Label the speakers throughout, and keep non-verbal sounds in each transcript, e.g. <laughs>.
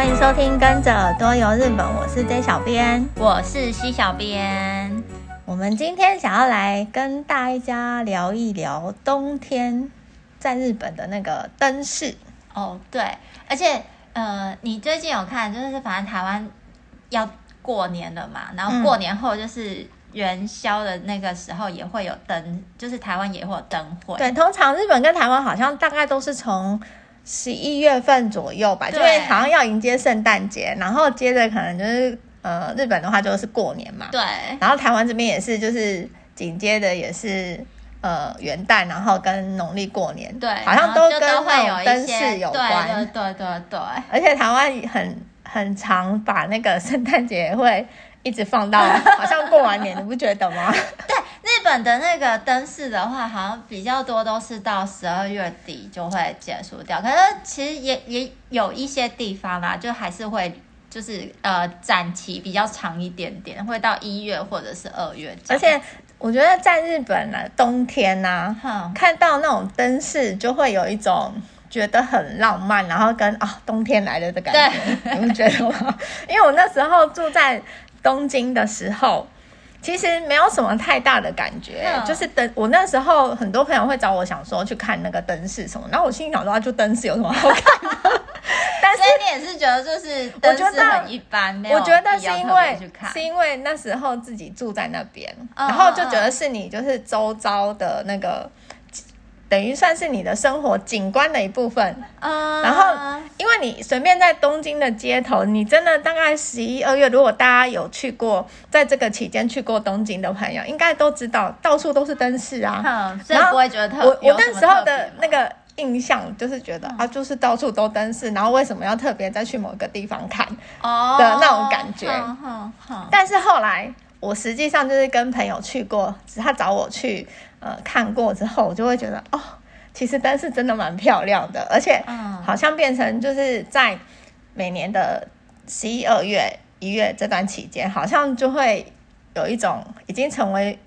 Speaker 1: 欢迎收听《跟着耳朵游日本》，我是 J 小编，
Speaker 2: 我是 C 小编。
Speaker 1: 我们今天想要来跟大家聊一聊冬天在日本的那个灯饰
Speaker 2: 哦，对，而且呃，你最近有看，就是反正台湾要过年了嘛，然后过年后就是元宵的那个时候也会有灯，就是台湾也会有灯会。
Speaker 1: 对，通常日本跟台湾好像大概都是从十一月份左右吧，因为好像要迎接圣诞节，然后接着可能就是呃，日本的话就是过年嘛，
Speaker 2: 对，
Speaker 1: 然后台湾这边也是，就是紧接着也是呃元旦，然后跟农历过年，
Speaker 2: 对，
Speaker 1: 好像都跟那种灯饰有关，
Speaker 2: 对对对对，
Speaker 1: 而且台湾很很常把那个圣诞节会一直放到好像过完年，你不觉得吗？<laughs>
Speaker 2: 对。日本的那个灯饰的话，好像比较多都是到十二月底就会结束掉。可是其实也也有一些地方啦，就还是会就是呃展期比较长一点点，会到一月或者是二月。
Speaker 1: 而且我觉得在日本呢、啊，冬天呢、啊，嗯、看到那种灯饰就会有一种觉得很浪漫，然后跟啊、哦、冬天来了的感觉，你们觉得吗？因为我那时候住在东京的时候。其实没有什么太大的感觉，嗯、就是灯。我那时候很多朋友会找我，想说去看那个灯饰什么，然后我心里想说，就灯饰有什么好看的？<laughs>
Speaker 2: 但是你也是觉得就是灯饰很一般，
Speaker 1: 我觉得是因为是因为那时候自己住在那边，嗯、然后就觉得是你就是周遭的那个。等于算是你的生活景观的一部分，嗯，然后因为你随便在东京的街头，你真的大概十一二月，如果大家有去过，在这个期间去过东京的朋友，应该都知道到处都是灯饰啊，
Speaker 2: 嗯，所以不会觉得特别。
Speaker 1: 我我那时候的那个印象就是觉得、嗯、啊，就是到处都灯饰，然后为什么要特别再去某个地方看的那种感觉，但是后来我实际上就是跟朋友去过，他找我去。呃，看过之后，我就会觉得哦，其实灯饰真的蛮漂亮的，而且好像变成就是在每年的十一二月、一月这段期间，好像就会有一种已经成为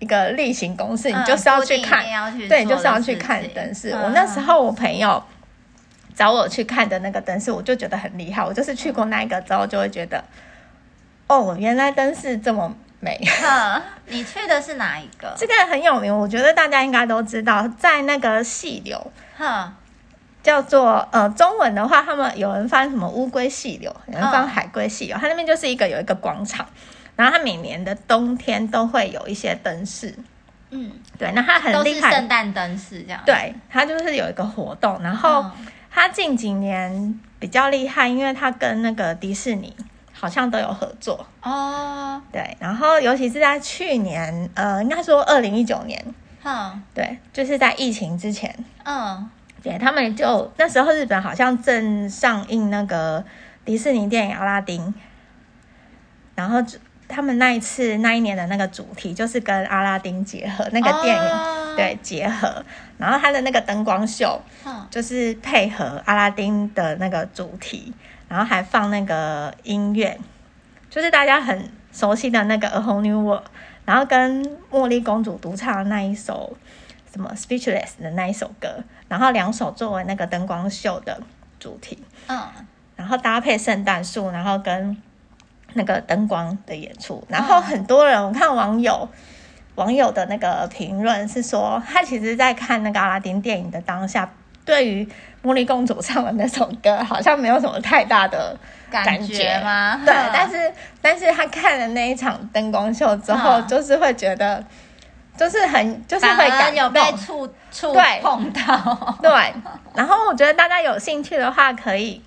Speaker 1: 一个例行公事，嗯、你就是要去看，去对，就是要去看灯饰。嗯、我那时候我朋友找我去看的那个灯饰，我就觉得很厉害。我就是去过那一个之后，就会觉得哦，原来灯饰这么。美，
Speaker 2: 你去的是哪一个？<laughs>
Speaker 1: 这个很有名，我觉得大家应该都知道，在那个细流，哈，叫做呃，中文的话，他们有人翻什么乌龟细流，有人翻海龟细流，它那边就是一个有一个广场，然后它每年的冬天都会有一些灯饰，嗯，对，那它很厉害，
Speaker 2: 圣诞灯饰这样，
Speaker 1: 对，它就是有一个活动，然后它近几年比较厉害，因为它跟那个迪士尼。好像都有合作。哦，对，然后尤其是在去年，呃，应该说二零一九年，嗯，对，就是在疫情之前，嗯，对，他们就那时候日本好像正上映那个迪士尼电影《阿拉丁》，然后他们那一次那一年的那个主题就是跟阿拉丁结合，那个电影、哦、对结合，然后他的那个灯光秀，就是配合阿拉丁的那个主题。然后还放那个音乐，就是大家很熟悉的那个《A Whole New World》，然后跟茉莉公主独唱的那一首什么《Speechless》的那一首歌，然后两首作为那个灯光秀的主题，嗯，然后搭配圣诞树，然后跟那个灯光的演出，然后很多人我看网友网友的那个评论是说，他其实在看那个阿拉丁电影的当下。对于茉莉公主唱的那首歌，好像没有什么太大的感觉，吗？对，但是但是他看了那一场灯光秀之后，嗯、就是会觉得，就是很就是会感
Speaker 2: 有被触触碰到，
Speaker 1: 对。对，然后我觉得大家有兴趣的话，可以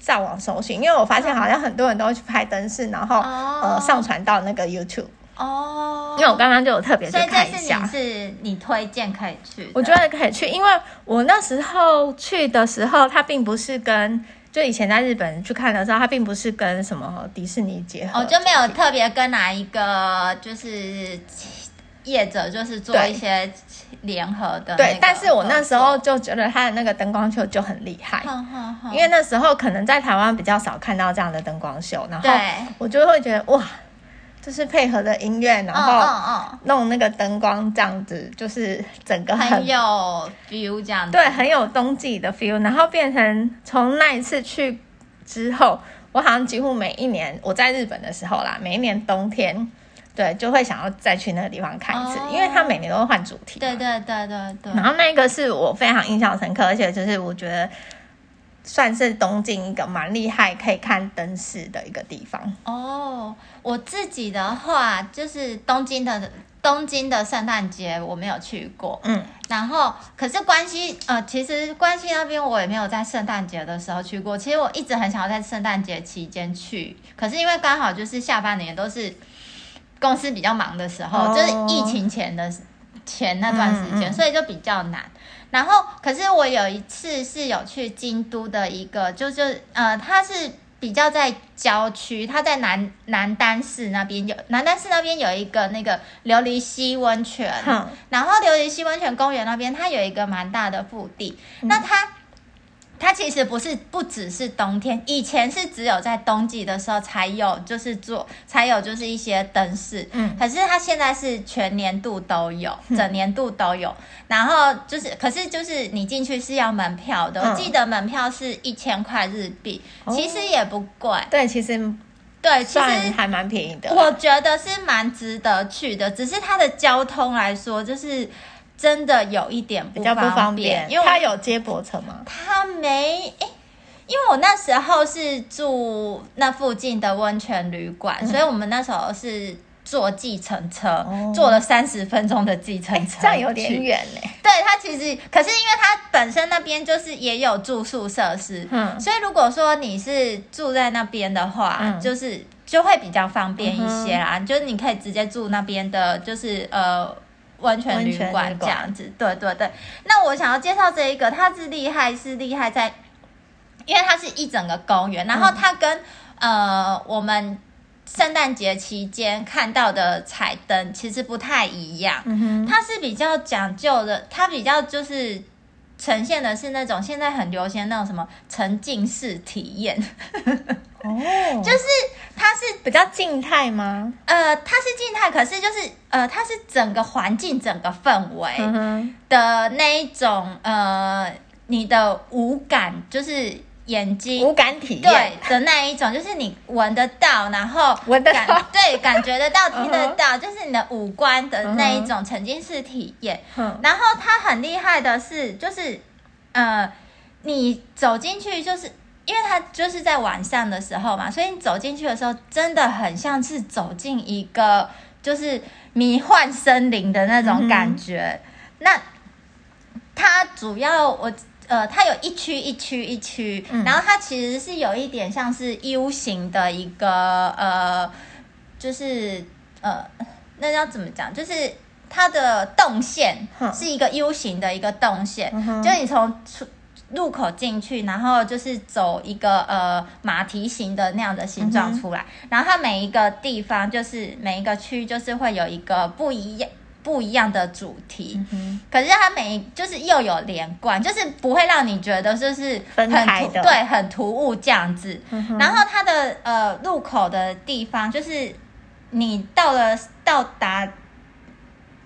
Speaker 1: 上网搜寻，因为我发现好像很多人都会去拍灯饰，然后、哦、呃上传到那个 YouTube。哦，因为我刚刚就有特别去看一下，
Speaker 2: 是你，你推荐可以去，
Speaker 1: 我觉得可以去，因为我那时候去的时候，它并不是跟就以前在日本去看的时候，它并不是跟什么迪士尼结合，
Speaker 2: 哦，就没有特别跟哪一个就是业者就是做一些联合的，
Speaker 1: 对，但是我那时候就觉得它的那个灯光秀就很厉害，因为那时候可能在台湾比较少看到这样的灯光秀，然后我就会觉得哇。就是配合的音乐，然后弄那个灯光这样子，就是整个很，
Speaker 2: 很有 feel 这样子。
Speaker 1: 对，很有冬季的 feel，然后变成从那一次去之后，我好像几乎每一年我在日本的时候啦，每一年冬天，对，就会想要再去那个地方看一次，哦、因为它每年都会换主题。
Speaker 2: 对对对对对。
Speaker 1: 然后那个是我非常印象深刻，而且就是我觉得算是东京一个蛮厉害可以看灯饰的一个地方。
Speaker 2: 哦，我自己的话就是东京的。东京的圣诞节我没有去过，嗯，然后可是关西，呃，其实关西那边我也没有在圣诞节的时候去过。其实我一直很想要在圣诞节期间去，可是因为刚好就是下半年都是公司比较忙的时候，哦、就是疫情前的前那段时间，嗯嗯、所以就比较难。然后，可是我有一次是有去京都的一个，就是呃，它是。比较在郊区，它在南南丹市那边有南丹市那边有一个那个琉璃溪温泉，嗯、然后琉璃溪温泉公园那边它有一个蛮大的腹地，嗯、那它。它其实不是不只是冬天，以前是只有在冬季的时候才有，就是做才有就是一些灯饰。嗯，可是它现在是全年度都有，整年度都有。嗯、然后就是，可是就是你进去是要门票的，嗯、我记得门票是一千块日币，哦、其实也不贵。
Speaker 1: 对，其实
Speaker 2: 对，其实
Speaker 1: 还蛮便宜的。
Speaker 2: 我觉得是蛮值得去的，只是它的交通来说，就是。真的有一点不
Speaker 1: 比较不方便，因为他有接驳车吗？
Speaker 2: 他没，哎，因为我那时候是住那附近的温泉旅馆，嗯、所以我们那时候是坐计程车，哦、坐了三十分钟的计程车，
Speaker 1: 这样有点远嘞。
Speaker 2: 对，他其实，可是因为他本身那边就是也有住宿设施，嗯，所以如果说你是住在那边的话，嗯、就是就会比较方便一些啦，嗯、就是你可以直接住那边的，就是呃。温泉旅馆这样子，对对对。那我想要介绍这一个，它是厉害是厉害在，因为它是一整个公园，然后它跟、嗯、呃我们圣诞节期间看到的彩灯其实不太一样，嗯、它是比较讲究的，它比较就是呈现的是那种现在很流行那种什么沉浸式体验。哦，就是它是
Speaker 1: 比较静态吗？
Speaker 2: 呃，它是静态，可是就是呃，它是整个环境、整个氛围的那一种呃，你的五感就是眼睛
Speaker 1: 五感体验
Speaker 2: 对的那一种，就是你闻得到，然后
Speaker 1: 闻得到，
Speaker 2: 对，感觉得到，听得到，就是你的五官的那一种沉浸式体验。然后它很厉害的是，就是呃，你走进去就是。因为它就是在晚上的时候嘛，所以你走进去的时候，真的很像是走进一个就是迷幻森林的那种感觉。嗯、那它主要我呃，它有一区一区一区，嗯、然后它其实是有一点像是 U 型的一个呃，就是呃，那要怎么讲？就是它的动线是一个 U 型的一个动线，嗯、就你从出。入口进去，然后就是走一个呃马蹄形的那样的形状出来，嗯、然后它每一个地方就是每一个区就是会有一个不一样不一样的主题，嗯、可是它每一就是又有连贯，就是不会让你觉得就是很对，很突兀这样子。嗯、然后它的呃入口的地方就是你到了到达。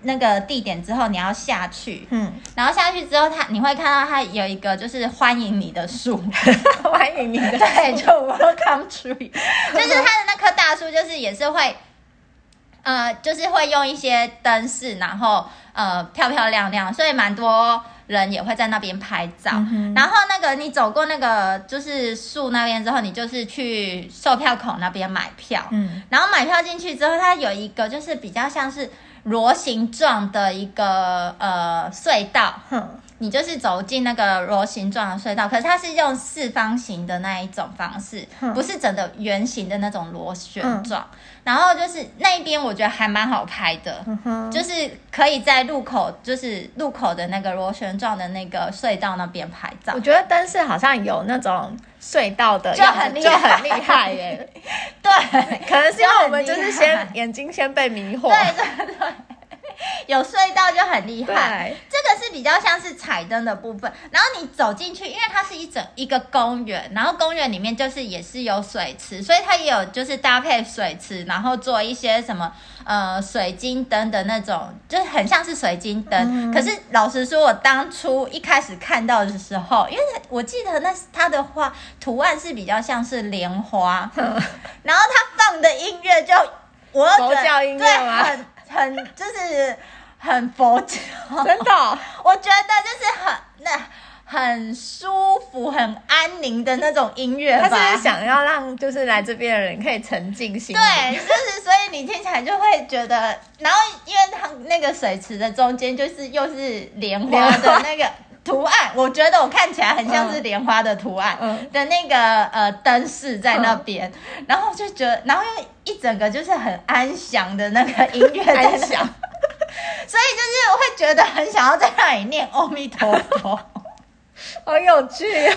Speaker 2: 那个地点之后，你要下去，嗯，然后下去之后，它你会看到它有一个就是欢迎你的树，<laughs>
Speaker 1: 欢迎你的树，<laughs>
Speaker 2: 对，就 Welcome Tree，<laughs> 就是它的那棵大树，就是也是会，呃，就是会用一些灯饰，然后呃漂漂亮亮，所以蛮多人也会在那边拍照。嗯、然后那个你走过那个就是树那边之后，你就是去售票口那边买票，嗯，然后买票进去之后，它有一个就是比较像是。螺形状的一个呃隧道，哼。你就是走进那个螺形状的隧道，可是它是用四方形的那一种方式，哼不是整个圆形的那种螺旋状。嗯、然后就是那一边我觉得还蛮好拍的，嗯、就是可以在路口，就是路口的那个螺旋状的那个隧道那边拍照。
Speaker 1: 我觉得灯饰好像有那种隧道的，
Speaker 2: 就很厉害，就很厉害耶。<laughs> 对，
Speaker 1: 可能是因为我们就是先眼睛先被迷惑。
Speaker 2: 对对对。有隧道就很厉害。这个是比较像是彩灯的部分，然后你走进去，因为它是一整一个公园，然后公园里面就是也是有水池，所以它也有就是搭配水池，然后做一些什么呃水晶灯的那种，就是很像是水晶灯。嗯、可是老实说，我当初一开始看到的时候，因为我记得那它的话图案是比较像是莲花，嗯、<laughs> 然后它放的音乐就我
Speaker 1: 佛教音乐吗？
Speaker 2: 对，很很就是。很佛教，
Speaker 1: 真的，
Speaker 2: 我觉得就是很那很舒服、很安宁的那种音乐吧。
Speaker 1: 他是想要让就是来这边的人可以沉浸心。
Speaker 2: 对，就是所以你听起来就会觉得，然后因为它那个水池的中间就是又是莲花的那个图案，我觉得我看起来很像是莲花的图案的那个呃灯饰在那边，然后就觉得，然后又一整个就是很安详的那个音乐在响。<laughs> 所以就是我会觉得很想要在那里念阿弥陀佛，
Speaker 1: 好有趣。
Speaker 2: 对，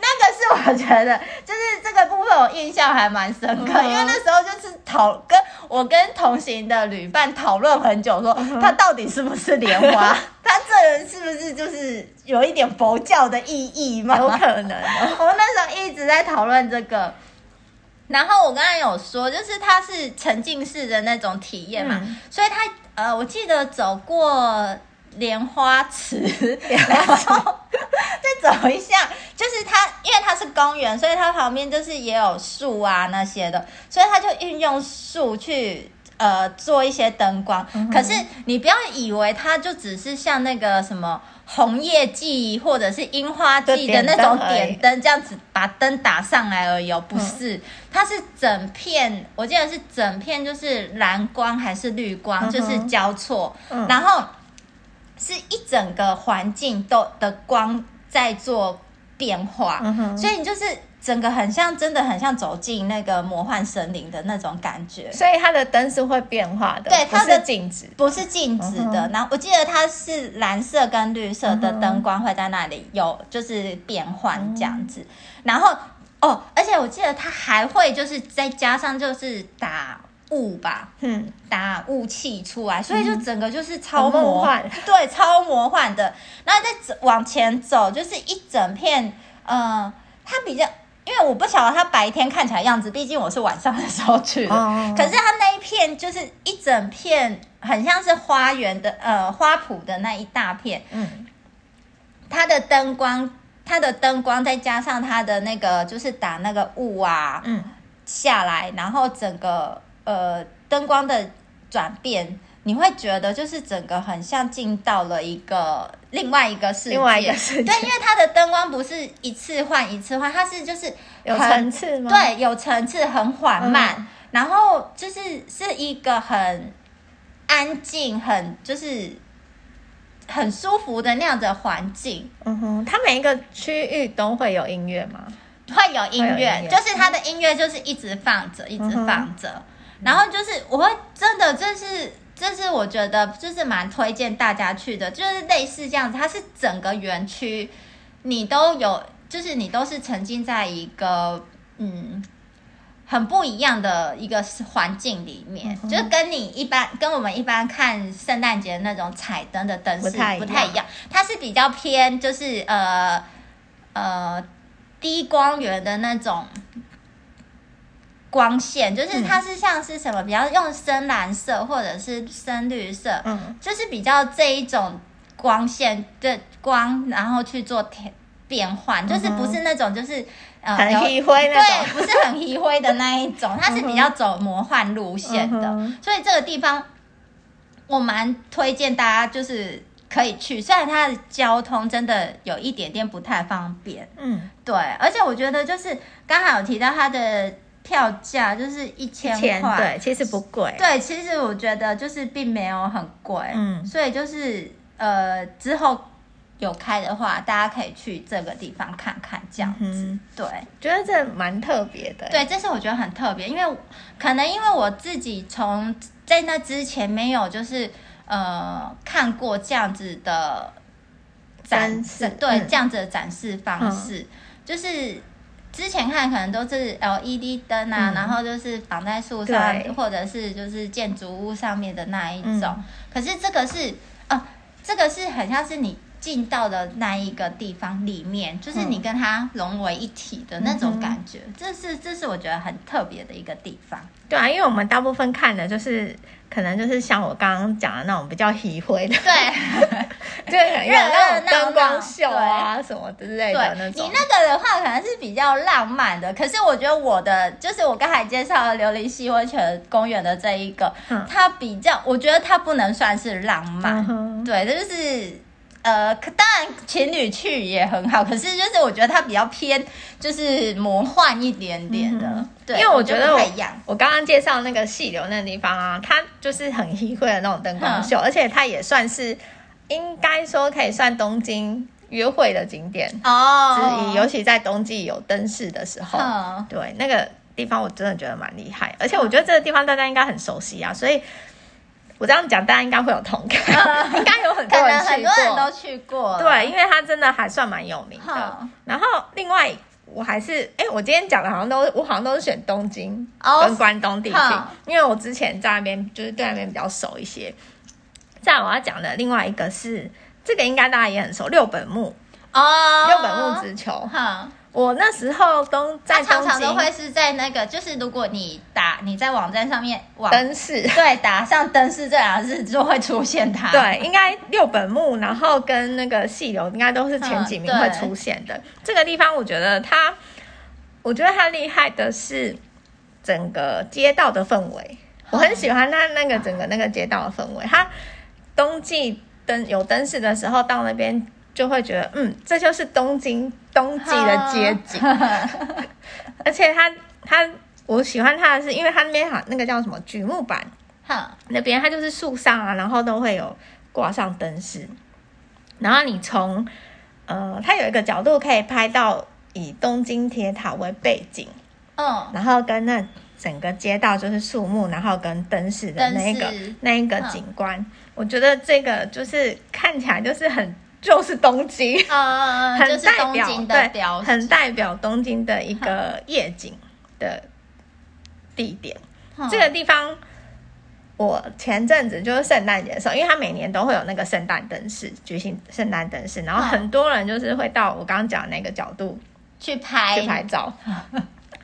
Speaker 2: 那个是我觉得就是这个部分我印象还蛮深刻，嗯、因为那时候就是讨跟我跟同行的旅伴讨论很久，说他到底是不是莲花，<laughs> 他这人是不是就是有一点佛教的意义吗？
Speaker 1: 有可能、哦。<laughs>
Speaker 2: 我们那时候一直在讨论这个。然后我刚才有说，就是它是沉浸式的那种体验嘛，嗯、所以它呃，我记得走过莲花池，<laughs> 然后再走一下，就是它，因为它是公园，所以它旁边就是也有树啊那些的，所以它就运用树去。呃，做一些灯光，嗯、可是你不要以为它就只是像那个什么红叶季或者是樱花季的那种点灯这样子把灯打上来而已，不是，嗯、它是整片，我记得是整片就是蓝光还是绿光，嗯、就是交错，嗯、然后是一整个环境都的光在做变化，嗯、所以你就是。整个很像，真的很像走进那个魔幻森林的那种感觉。
Speaker 1: 所以它的灯是会变化的，
Speaker 2: 对，它
Speaker 1: 是静止，
Speaker 2: 不是静止的。Uh. 然后我记得它是蓝色跟绿色的灯光会在那里有就是变换这样子。Uh. 然后哦，而且我记得它还会就是再加上就是打雾吧，嗯，打雾气出来，所以就整个就是超魔幻，<laughs> 对，超魔幻的。然后再往前走，就是一整片，嗯、呃，它比较。因为我不晓得它白天看起来样子，毕竟我是晚上的时候去的。Oh. 可是它那一片就是一整片，很像是花园的呃花圃的那一大片。嗯，它的灯光，它的灯光再加上它的那个就是打那个雾啊，嗯，下来，然后整个呃灯光的转变。你会觉得就是整个很像进到了一个另外一个世界，
Speaker 1: 另外一个世界。
Speaker 2: 对，因为它的灯光不是一次换一次换，它是就是
Speaker 1: 有层次吗？
Speaker 2: 对，有层次，很缓慢，嗯、然后就是是一个很安静、很就是很舒服的那样的环境。
Speaker 1: 嗯哼，它每一个区域都会有音乐吗？
Speaker 2: 会有音乐，就是它的音乐就是一直放着，一直放着，然后就是我会真的就是。这是我觉得就是蛮推荐大家去的，就是类似这样子，它是整个园区你都有，就是你都是沉浸在一个嗯很不一样的一个环境里面，嗯、就是跟你一般跟我们一般看圣诞节那种彩灯的灯饰不太一样，它是比较偏就是呃呃低光源的那种。光线就是它是像是什么，比较用深蓝色或者是深绿色，嗯，就是比较这一种光线的光，然后去做变变换，就是不是那种就是
Speaker 1: 呃很黑灰那种，
Speaker 2: 对，不是很黑灰的那一种，<laughs> 它是比较走魔幻路线的，所以这个地方我蛮推荐大家就是可以去，虽然它的交通真的有一点点不太方便，嗯，对，而且我觉得就是刚好有提到它的。票价就是一千块，
Speaker 1: 对，其实不贵。
Speaker 2: 对，其实我觉得就是并没有很贵，嗯，所以就是呃之后有开的话，大家可以去这个地方看看，这样子。嗯、对，
Speaker 1: 觉得这蛮特别的。
Speaker 2: 对，这是我觉得很特别，因为可能因为我自己从在那之前没有就是呃看过这样子的展示，对，嗯、这样子的展示方式，嗯、就是。之前看可能都是 LED 灯啊，嗯、然后就是绑在树上，或者是就是建筑物上面的那一种。嗯、可是这个是，哦，这个是很像是你。进到的那一个地方里面，就是你跟它融为一体的那种感觉，嗯、这是这是我觉得很特别的一个地方。
Speaker 1: 对啊，因为我们大部分看的就是可能就是像我刚刚讲的那种比较喜灰的，
Speaker 2: 对，<laughs>
Speaker 1: 就很有那种灯光秀啊什么之类的那种。
Speaker 2: 你那个的话可能是比较浪漫的，可是我觉得我的就是我刚才介绍的琉璃溪温泉公园的这一个，嗯、它比较，我觉得它不能算是浪漫，嗯、对，这就是。呃，可当然情侣去也很好，可是就是我觉得它比较偏，就是魔幻一点点的。嗯、对，
Speaker 1: 因为我觉得我我刚刚介绍那个细流那个地方啊，它就是很稀会的那种灯光秀，嗯、而且它也算是应该说可以算东京约会的景点哦之一，尤其在冬季有灯饰的时候。嗯、对，那个地方我真的觉得蛮厉害，而且我觉得这个地方大家应该很熟悉啊，所以。我这样讲，大家应该会有同感，<laughs> 应该有很多人去过，
Speaker 2: 很多人都去过。
Speaker 1: 对，因为它真的还算蛮有名的。嗯、然后另外，我还是哎、欸，我今天讲的好像都，我好像都是选东京跟关东地区，哦、因为我之前在那边就是对那边比较熟一些。再来我要讲的另外一个是，这个应该大家也很熟，六本木哦，六本木直球。嗯我那时候都在东京，
Speaker 2: 常常都会是在那个，就是如果你打你在网站上面网
Speaker 1: 灯饰，
Speaker 2: 对，打上灯饰这两个字就会出现它。
Speaker 1: 对，应该六本木，然后跟那个细流应该都是前几名会出现的。这个地方我觉得它，我觉得它厉害的是整个街道的氛围，我很喜欢它那个整个那个街道的氛围。它冬季灯有灯饰的时候到那边。就会觉得，嗯，这就是东京冬季的街景，<laughs> 而且它它我喜欢它的是，因为它那边好那个叫什么榉木板，哈。那边它就是树上啊，然后都会有挂上灯饰，然后你从呃，它有一个角度可以拍到以东京铁塔为背景，嗯，然后跟那整个街道就是树木，然后跟灯饰的那一个那一个景观，嗯、我觉得这个就是看起来就是很。就是东京，
Speaker 2: 嗯，很代表对，
Speaker 1: 很代表东京的一个夜景的地点。嗯、这个地方，我前阵子就是圣诞节的时候，因为它每年都会有那个圣诞灯饰举行圣诞灯饰，然后很多人就是会到我刚刚讲那个角度
Speaker 2: 去拍。
Speaker 1: 去拍照。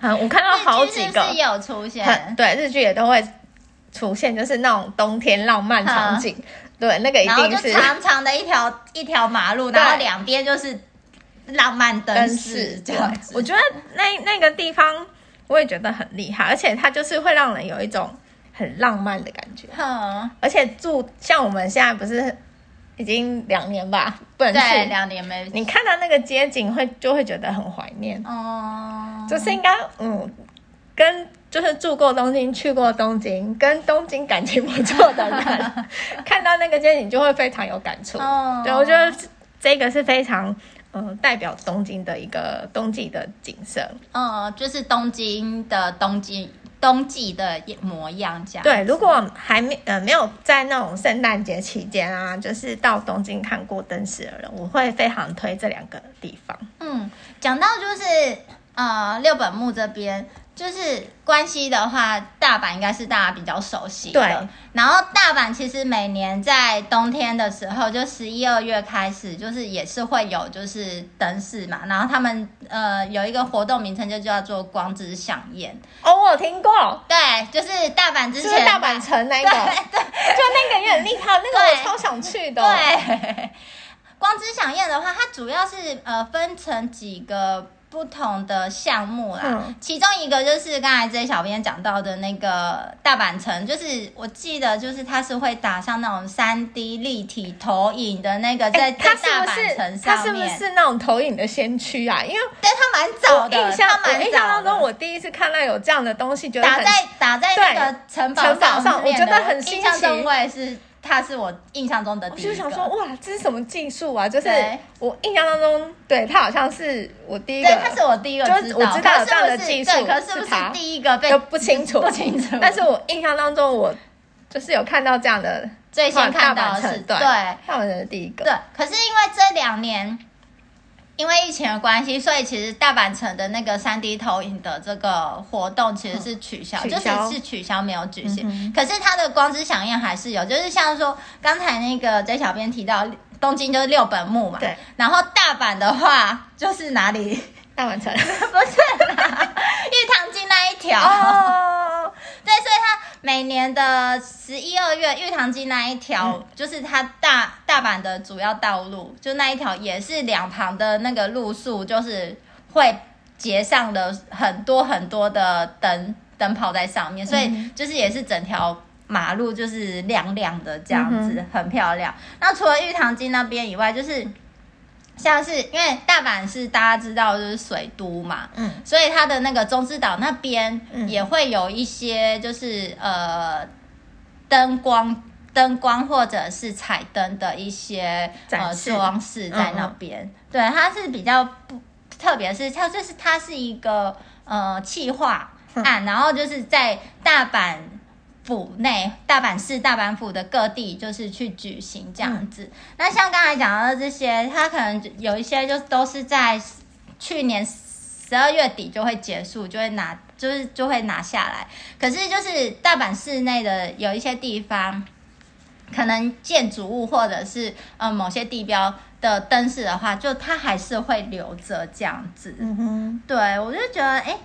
Speaker 1: 嗯，我看到好几个。
Speaker 2: 日有出现，
Speaker 1: 对，日剧也都会出现，就是那种冬天浪漫场景。嗯对，那个一定是。然后就
Speaker 2: 长长的一条一条马路，然后两边就是浪漫灯饰这样子。
Speaker 1: 我觉得那那个地方我也觉得很厉害，而且它就是会让人有一种很浪漫的感觉。嗯。而且住像我们现在不是已经两年吧，不能去
Speaker 2: 两年没。
Speaker 1: 你看到那个街景会就会觉得很怀念。哦。就是应该嗯跟。就是住过东京、去过东京、跟东京感情不错的人，<laughs> 看到那个街景就会非常有感触。Oh. 对，我觉得这个是非常呃代表东京的一个冬季的景色。
Speaker 2: 哦，uh, 就是东京的冬季冬季的模样这样。
Speaker 1: 对，如果还没呃没有在那种圣诞节期间啊，就是到东京看过灯饰的人，我会非常推这两个地方。
Speaker 2: 嗯，讲到就是呃六本木这边。就是关西的话，大阪应该是大家比较熟悉的。对。然后大阪其实每年在冬天的时候，就十一二月开始，就是也是会有就是灯饰嘛。然后他们呃有一个活动名称就叫做光之响宴。
Speaker 1: 哦，我有听过。
Speaker 2: 对，就是大阪之前
Speaker 1: 大阪城那个，对，对就那个也很厉害，那个我超想去的。
Speaker 2: 对。光之响宴的话，它主要是呃分成几个。不同的项目啦，嗯、其中一个就是刚才这小编讲到的那个大阪城，就是我记得就是它是会打上那种三 D 立体投影的那个在，在、欸、在大阪城上面，
Speaker 1: 它是不是那种投影的先驱啊？因为
Speaker 2: 对它蛮早的，
Speaker 1: 印象。印象当中，我第一次看到有这样的东西，觉得
Speaker 2: 打在打在那个城堡上，上我
Speaker 1: 觉得很新奇。
Speaker 2: 印象中我也是。它是我印象中的第一个，
Speaker 1: 我就想说哇，这是什么技术啊？就是我印象当中，对他好像是我第一个，
Speaker 2: 对，他是我第一个知道，
Speaker 1: 我知道有这样的技术，
Speaker 2: 可是不是第一个被
Speaker 1: 不清楚，
Speaker 2: 不清楚。
Speaker 1: 但是我印象当中，我就是有看到这样的，
Speaker 2: 最先看到的是对，
Speaker 1: 他们的第一个。
Speaker 2: 对，可是因为这两年。因为疫情的关系，所以其实大阪城的那个三 D 投影的这个活动其实是取消，嗯、取消就是是取消没有举行。嗯、可是它的光之响应还是有，就是像说刚才那个 J 小编提到，东京就是六本木嘛，
Speaker 1: 对。
Speaker 2: 然后大阪的话就是哪里？
Speaker 1: 大阪城？<laughs> 不
Speaker 2: 是啦，<laughs> 玉堂金那一条。哦。对，所以它每年的十一二月，玉堂津那一条、嗯、就是它大大阪的主要道路，就那一条也是两旁的那个路树，就是会结上了很多很多的灯灯泡在上面，所以就是也是整条。马路就是亮亮的这样子，嗯、很漂亮。那除了玉堂津那边以外，就是像是因为大阪是大家知道就是水都嘛，嗯，所以它的那个中之岛那边也会有一些就是、嗯、呃灯光灯光或者是彩灯的一些呃装饰在那边。对，它是比较不特别，是它就是它是一个呃气化案，嗯、然后就是在大阪。府内大阪市大阪府的各地就是去举行这样子。嗯、那像刚才讲的这些，它可能有一些就都是在去年十二月底就会结束，就会拿就是就会拿下来。可是就是大阪市内的有一些地方，可能建筑物或者是呃某些地标的灯饰的话，就它还是会留着这样子。嗯哼，对我就觉得哎，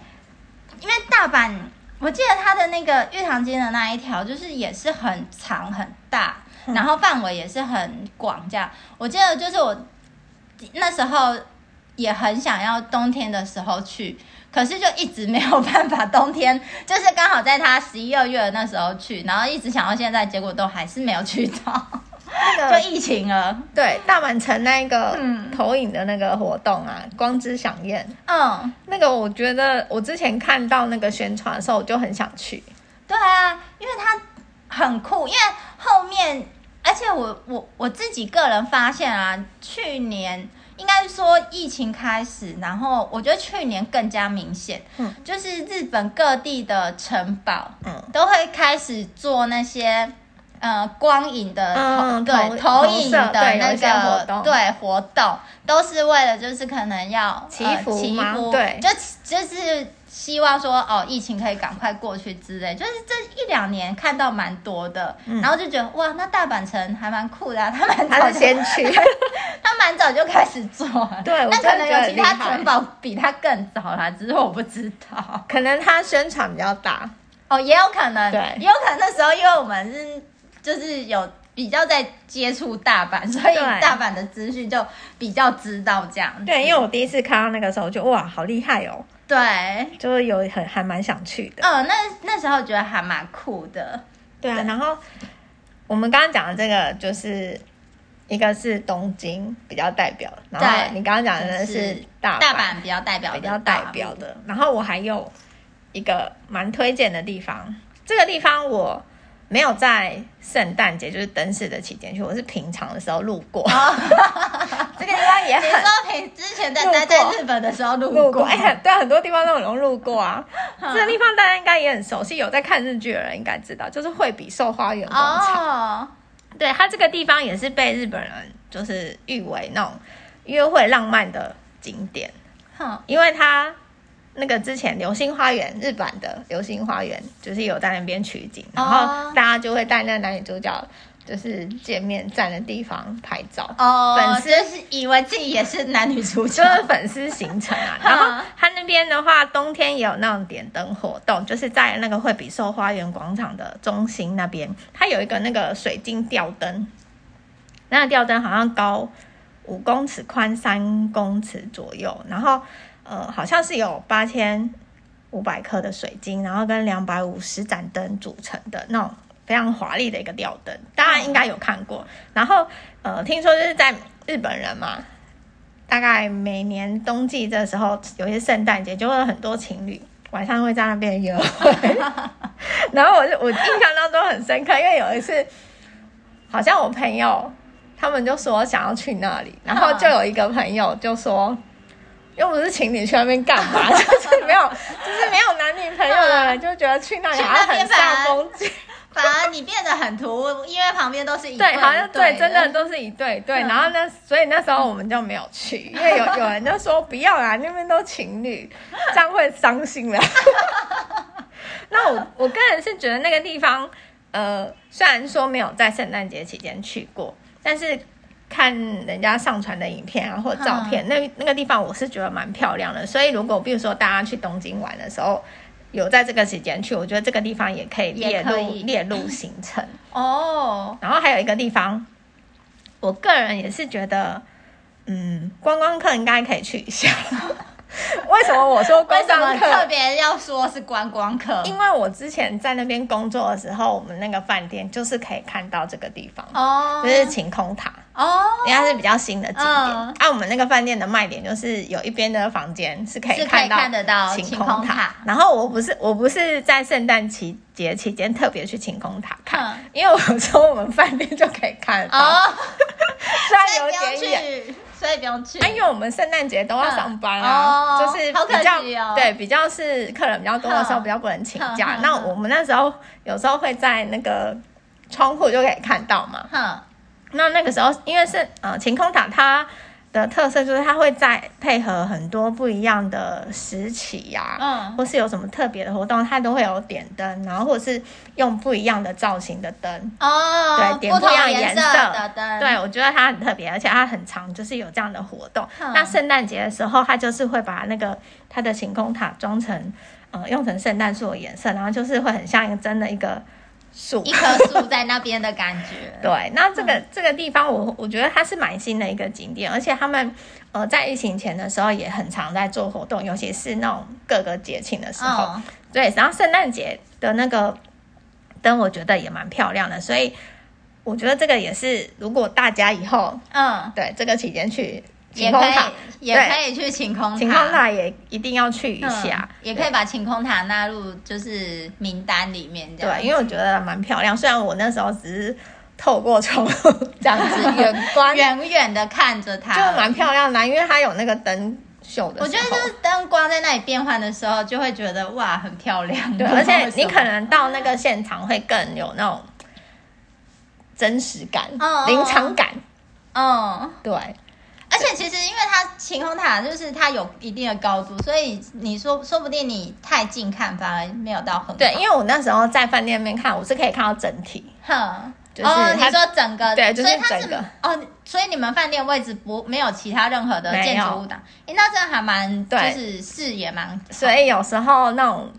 Speaker 2: 因为大阪。我记得它的那个玉堂街的那一条，就是也是很长很大，然后范围也是很广。这样，我记得就是我那时候也很想要冬天的时候去，可是就一直没有办法。冬天就是刚好在它十一二月的那时候去，然后一直想到现在，结果都还是没有去到。那个就疫情了，
Speaker 1: 对，大阪城那个投影的那个活动啊，嗯、光之响宴，嗯，那个我觉得我之前看到那个宣传的时候，我就很想去。
Speaker 2: 对啊，因为它很酷，因为后面，而且我我我自己个人发现啊，去年应该说疫情开始，然后我觉得去年更加明显，嗯，就是日本各地的城堡，嗯，都会开始做那些。呃，光影的投、嗯、对投，影的那个活动，对活动都是为了就是可能要
Speaker 1: 祈福、呃、祈福，
Speaker 2: 对，就就是希望说哦，疫情可以赶快过去之类。就是这一两年看到蛮多的，嗯、然后就觉得哇，那大阪城还蛮酷的、啊，他蛮早
Speaker 1: 先去，<laughs>
Speaker 2: 他蛮早就开始做，
Speaker 1: 对，
Speaker 2: 那可能有其他城堡比他更早啦，只是我不知道，
Speaker 1: 可能他宣传比较大
Speaker 2: 哦，也有可能，
Speaker 1: 对，
Speaker 2: 也有可能那时候因为我们是。就是有比较在接触大阪，<laughs> 所以大阪的资讯就比较知道这样。
Speaker 1: 对，因为我第一次看到那个时候就哇，好厉害哦。
Speaker 2: 对，
Speaker 1: 就是有很还蛮想去的。
Speaker 2: 嗯，那那时候觉得还蛮酷的。
Speaker 1: 对啊，对然后我们刚刚讲的这个就是一个是东京比较代表，然后你刚刚讲的是大
Speaker 2: 大阪比较代表
Speaker 1: 比较代表的。然后我还有一个蛮推荐的地方，这个地方我。没有在圣诞节，就是灯饰的期间去，我是平常的时候路过。Oh, <laughs> 这个地方也很。你
Speaker 2: 说平之前在待在日本的时候路过，路过
Speaker 1: 哎呀，对，很多地方都很容易路过啊。这个地方大家应该也很熟悉，有在看日剧的人应该知道，就是惠比寿花园广场。Oh. 对，它这个地方也是被日本人就是誉为那种约会浪漫的景点。哼，因为它。那个之前《流星花园》日版的《流星花园》就是有在那边取景，然后大家就会带那个男女主角就是见面站的地方拍照。
Speaker 2: 哦，粉丝是以为自己也是男女主角，
Speaker 1: 就是粉丝行程啊。<laughs> 然后他那边的话，冬天也有那种点灯活动，就是在那个惠比寿花园广场的中心那边，它有一个那个水晶吊灯，那个吊灯好像高五公尺，宽三公尺左右，然后。呃，好像是有八千五百克的水晶，然后跟两百五十盏灯组成的那种非常华丽的一个吊灯，大家应该有看过。然后，呃，听说就是在日本人嘛，大概每年冬季这时候，有些圣诞节就会有很多情侣晚上会在那边约会。<laughs> 然后我就我印象当中很深刻，因为有一次，好像我朋友他们就说想要去那里，然后就有一个朋友就说。又不是请你去那边干嘛，<laughs> 就是没有，就是没有男女朋友的人就觉得去那里好像很煞风景，
Speaker 2: 反而你变得很突兀，因为旁边都是一
Speaker 1: 对，好像对，真的都是一对对。然后那，所以那时候我们就没有去，因为有有人就说不要啦，那边都情侣，<laughs> 这样会伤心了。<laughs> 那我我个人是觉得那个地方，呃，虽然说没有在圣诞节期间去过，但是看人家上传的影片啊或照片，那那个地方我是觉得蛮漂亮的。所以如果比如说大家去东京玩的时候，有在这个时间去，我觉得这个地方也可以列入列入行程 <laughs> 哦。然后还有一个地方，我个人也是觉得，嗯，观光客应该可以去一下。<laughs> <laughs> 为什么我说观光客
Speaker 2: 特别要说是观光客？
Speaker 1: 因为我之前在那边工作的时候，我们那个饭店就是可以看到这个地方哦，就是晴空塔哦，应该是比较新的景点。啊，我们那个饭店的卖点就是有一边的房间是可以看到
Speaker 2: 得到晴空塔。
Speaker 1: 然后我不是我不是在圣诞期节期间特别去晴空塔看，因为我说我们饭店就可以看到，<laughs> 虽然有点远。
Speaker 2: 所以不用去，
Speaker 1: 因为我们圣诞节都要上班啊，嗯、就是比较、哦、对，比较是客人比较多的时候，比较不能请假。<laughs> 那我们那时候有时候会在那个窗户就可以看到嘛。嗯、那那个时候因为是呃晴空塔它。的特色就是它会再配合很多不一样的时期呀、啊，嗯，或是有什么特别的活动，它都会有点灯，然后或者是用不一样的造型的灯哦，对，点不一样颜色的灯，对，我觉得它很特别，而且它很长，就是有这样的活动。嗯、那圣诞节的时候，它就是会把那个它的晴空塔装成，呃，用成圣诞树的颜色，然后就是会很像一个真的一个。树
Speaker 2: 一棵树在那边的感觉，<laughs>
Speaker 1: 对。那这个、嗯、这个地方我，我我觉得它是蛮新的一个景点，而且他们呃在疫情前的时候也很常在做活动，尤其是那种各个节庆的时候。哦、对，然后圣诞节的那个灯，我觉得也蛮漂亮的，所以我觉得这个也是，如果大家以后嗯对这个期间去。晴空塔
Speaker 2: 也可以，也可以去晴空塔，
Speaker 1: 晴空塔也一定要去一下，
Speaker 2: 嗯、也可以把晴空塔纳入就是名单里面。
Speaker 1: 对，因为我觉得蛮漂亮。虽然我那时候只是透过窗户这样子远观，<laughs>
Speaker 2: 远远的看着它，
Speaker 1: 就蛮漂亮的。因为它有那个灯秀的，
Speaker 2: 我觉得就是灯光在那里变换的时候，就会觉得哇，很漂亮。
Speaker 1: 对，而且你可能到那个现场会更有那种真实感、临场感。嗯，对。
Speaker 2: 而且其实，因为它晴空塔就是它有一定的高度，所以你说说不定你太近看反而没有到很高。
Speaker 1: 对，因为我那时候在饭店里面看，我是可以看到整体。
Speaker 2: 哼，就是哦，你说整个
Speaker 1: 对，就是整个
Speaker 2: 哦，所以你们饭店位置不没有其他任何的建筑物挡，哎，那这样还蛮，就是视野蛮。
Speaker 1: 所以有时候那种。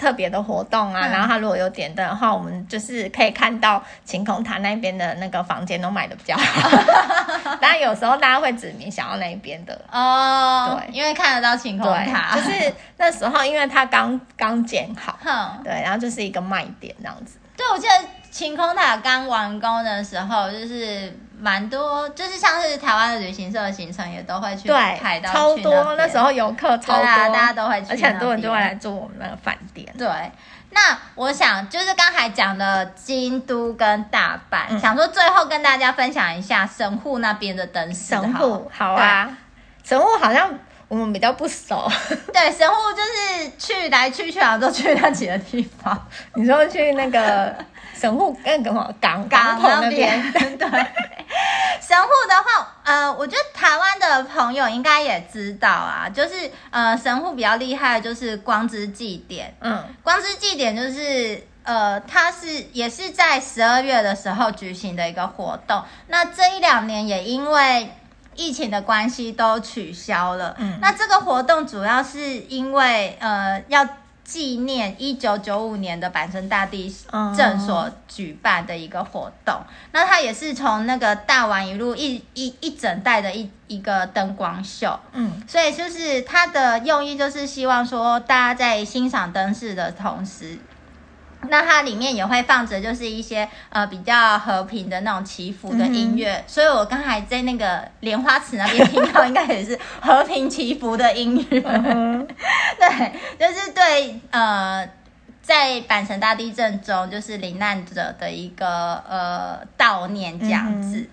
Speaker 1: 特别的活动啊，然后他如果有点灯的话，我们就是可以看到晴空塔那边的那个房间都买的比较好。<laughs> 当然有时候大家会指明想要那一边的。
Speaker 2: 哦，对，因为看得到晴空塔，
Speaker 1: 就是那时候因为它刚刚建好，对，然后就是一个卖点这样子。
Speaker 2: 对，我记得晴空塔刚完工的时候，就是蛮多，就是像是台湾的旅行社的行程也都会去排到
Speaker 1: 超多，那时候游客超多，
Speaker 2: 大家都会去，
Speaker 1: 而且很多人就会来住我们那个饭店。
Speaker 2: 对，那我想就是刚才讲的京都跟大阪，嗯、想说最后跟大家分享一下神户那边的灯饰。
Speaker 1: 神户好啊，神户好像我们比较不熟。<laughs>
Speaker 2: 对，神户就是去来去去好像都去那几个地方。<laughs>
Speaker 1: 你说去那个。神户跟什么港港口那边？<laughs>
Speaker 2: 对，神户的话，呃，我觉得台湾的朋友应该也知道啊，就是呃，神户比较厉害的就是光之祭典。嗯，光之祭典就是呃，它是也是在十二月的时候举行的一个活动。那这一两年也因为疫情的关系都取消了。嗯，那这个活动主要是因为呃要。纪念一九九五年的阪神大地震所举办的一个活动，嗯、那它也是从那个大丸一路一一一整带的一一个灯光秀，嗯，所以就是它的用意就是希望说大家在欣赏灯饰的同时。那它里面也会放着，就是一些呃比较和平的那种祈福的音乐，嗯、所以我刚才在那个莲花池那边听到，应该也是和平祈福的音乐。嗯、对，就是对呃，在阪神大地震中就是罹难者的一个呃悼念这样子。嗯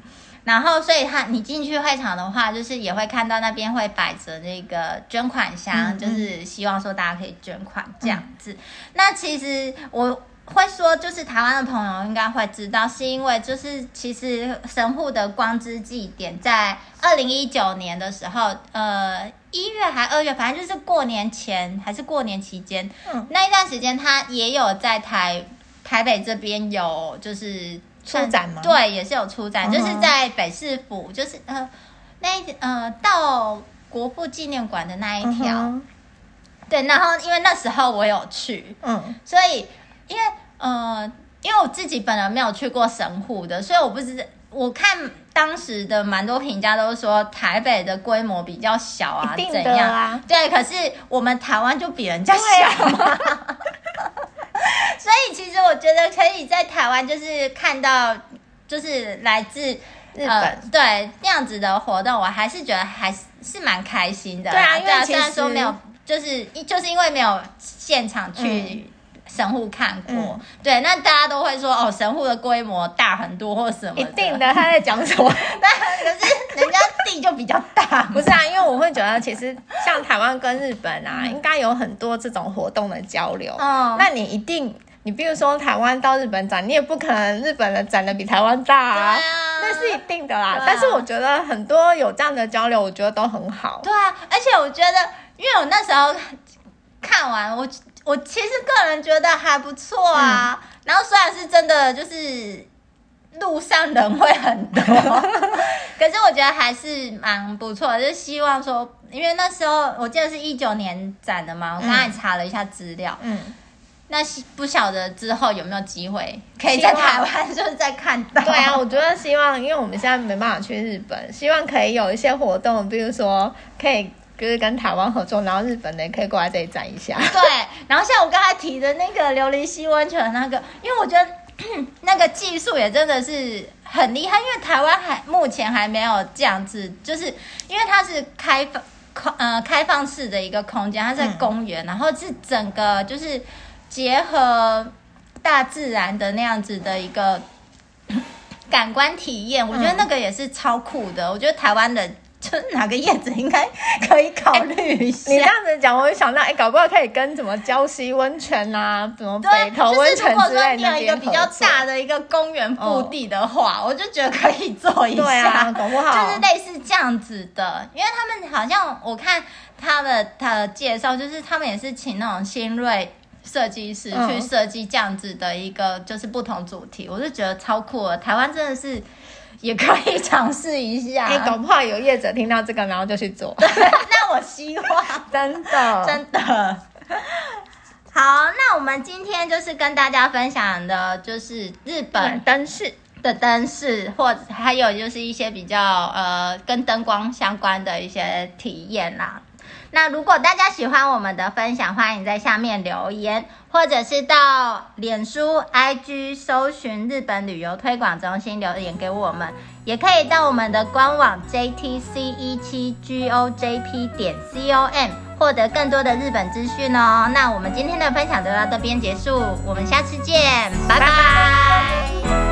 Speaker 2: 然后，所以他你进去会场的话，就是也会看到那边会摆着那个捐款箱，就是希望说大家可以捐款这样子。嗯、那其实我会说，就是台湾的朋友应该会知道，是因为就是其实神户的光之祭典在二零一九年的时候，呃，一月还二月，反正就是过年前还是过年期间，嗯，那一段时间他也有在台台北这边有就是
Speaker 1: 出展吗？
Speaker 2: 对，也是有出展，嗯、就是在北市府，就是呃那一呃到国父纪念馆的那一条，嗯、对，然后因为那时候我有去，嗯，所以。因为呃，因为我自己本人没有去过神户的，所以我不知道。我看当时的蛮多评价都是说台北的规模比较小啊，怎样啊？对，可是我们台湾就比人家小嘛。啊、<laughs> 所以其实我觉得可以在台湾就是看到，就是来自日本、呃、对那样子的活动，我还是觉得还是是蛮开心的。
Speaker 1: 对啊，因为
Speaker 2: 虽然说没有，就是就是因为没有现场去。嗯神户看过，嗯、对，那大家都会说哦，神户的规模大很多或什么。
Speaker 1: 一定的，他在讲什么？<laughs>
Speaker 2: 但可是人家地就比较大。
Speaker 1: 不是啊，因为我会觉得，其实像台湾跟日本啊，嗯、应该有很多这种活动的交流。哦。那你一定，你比如说台湾到日本展，你也不可能日本的展的比台湾大啊。那是一定的啦。啊、但是我觉得很多有这样的交流，我觉得都很好。
Speaker 2: 对啊，而且我觉得，因为我那时候看完我。我其实个人觉得还不错啊，嗯、然后虽然是真的就是路上人会很多，<laughs> 可是我觉得还是蛮不错的。就是希望说，因为那时候我记得是一九年展的嘛，我刚才查了一下资料，嗯，那不晓得之后有没有机会可以在台湾就是在看到。
Speaker 1: 对啊，我觉得希望，因为我们现在没办法去日本，希望可以有一些活动，比如说可以。就是跟台湾合作，然后日本的也可以过来这里站一下。<laughs>
Speaker 2: 对，然后像我刚才提的那个琉璃溪温泉那个，因为我觉得 <clears throat> 那个技术也真的是很厉害，因为台湾还目前还没有这样子，就是因为它是开放空呃开放式的一个空间，它在公园，然后是整个就是结合大自然的那样子的一个 <clears throat> 感官体验，我觉得那个也是超酷的。我觉得台湾的。就是哪个叶子应该可以考虑一下？
Speaker 1: 欸、你这样子讲，我就想到，哎、欸，搞不好可以跟什么礁溪温泉啊，什么北投温泉之类的。就是如果说你有
Speaker 2: 一个比较大的一个公园腹地的话，哦、我就觉得可以做一下。对
Speaker 1: 啊，搞不好
Speaker 2: 就是类似这样子的，因为他们好像我看他的他的介绍，就是他们也是请那种新锐设计师去设计这样子的一个就是不同主题，嗯、我就觉得超酷的。台湾真的是。也可以尝试一下，<laughs>
Speaker 1: 哎，搞不好有业者听到这个，然后就去做。<laughs>
Speaker 2: 那我希望
Speaker 1: 真的
Speaker 2: 真的好。那我们今天就是跟大家分享的，就是日本灯饰的灯饰，或者还有就是一些比较呃跟灯光相关的一些体验啦。那如果大家喜欢我们的分享，欢迎在下面留言，或者是到脸书、IG 搜寻日本旅游推广中心留言给我们，也可以到我们的官网 JTC 一七 GOJP 点 COM 获得更多的日本资讯哦。那我们今天的分享就到这边结束，我们下次见，拜拜。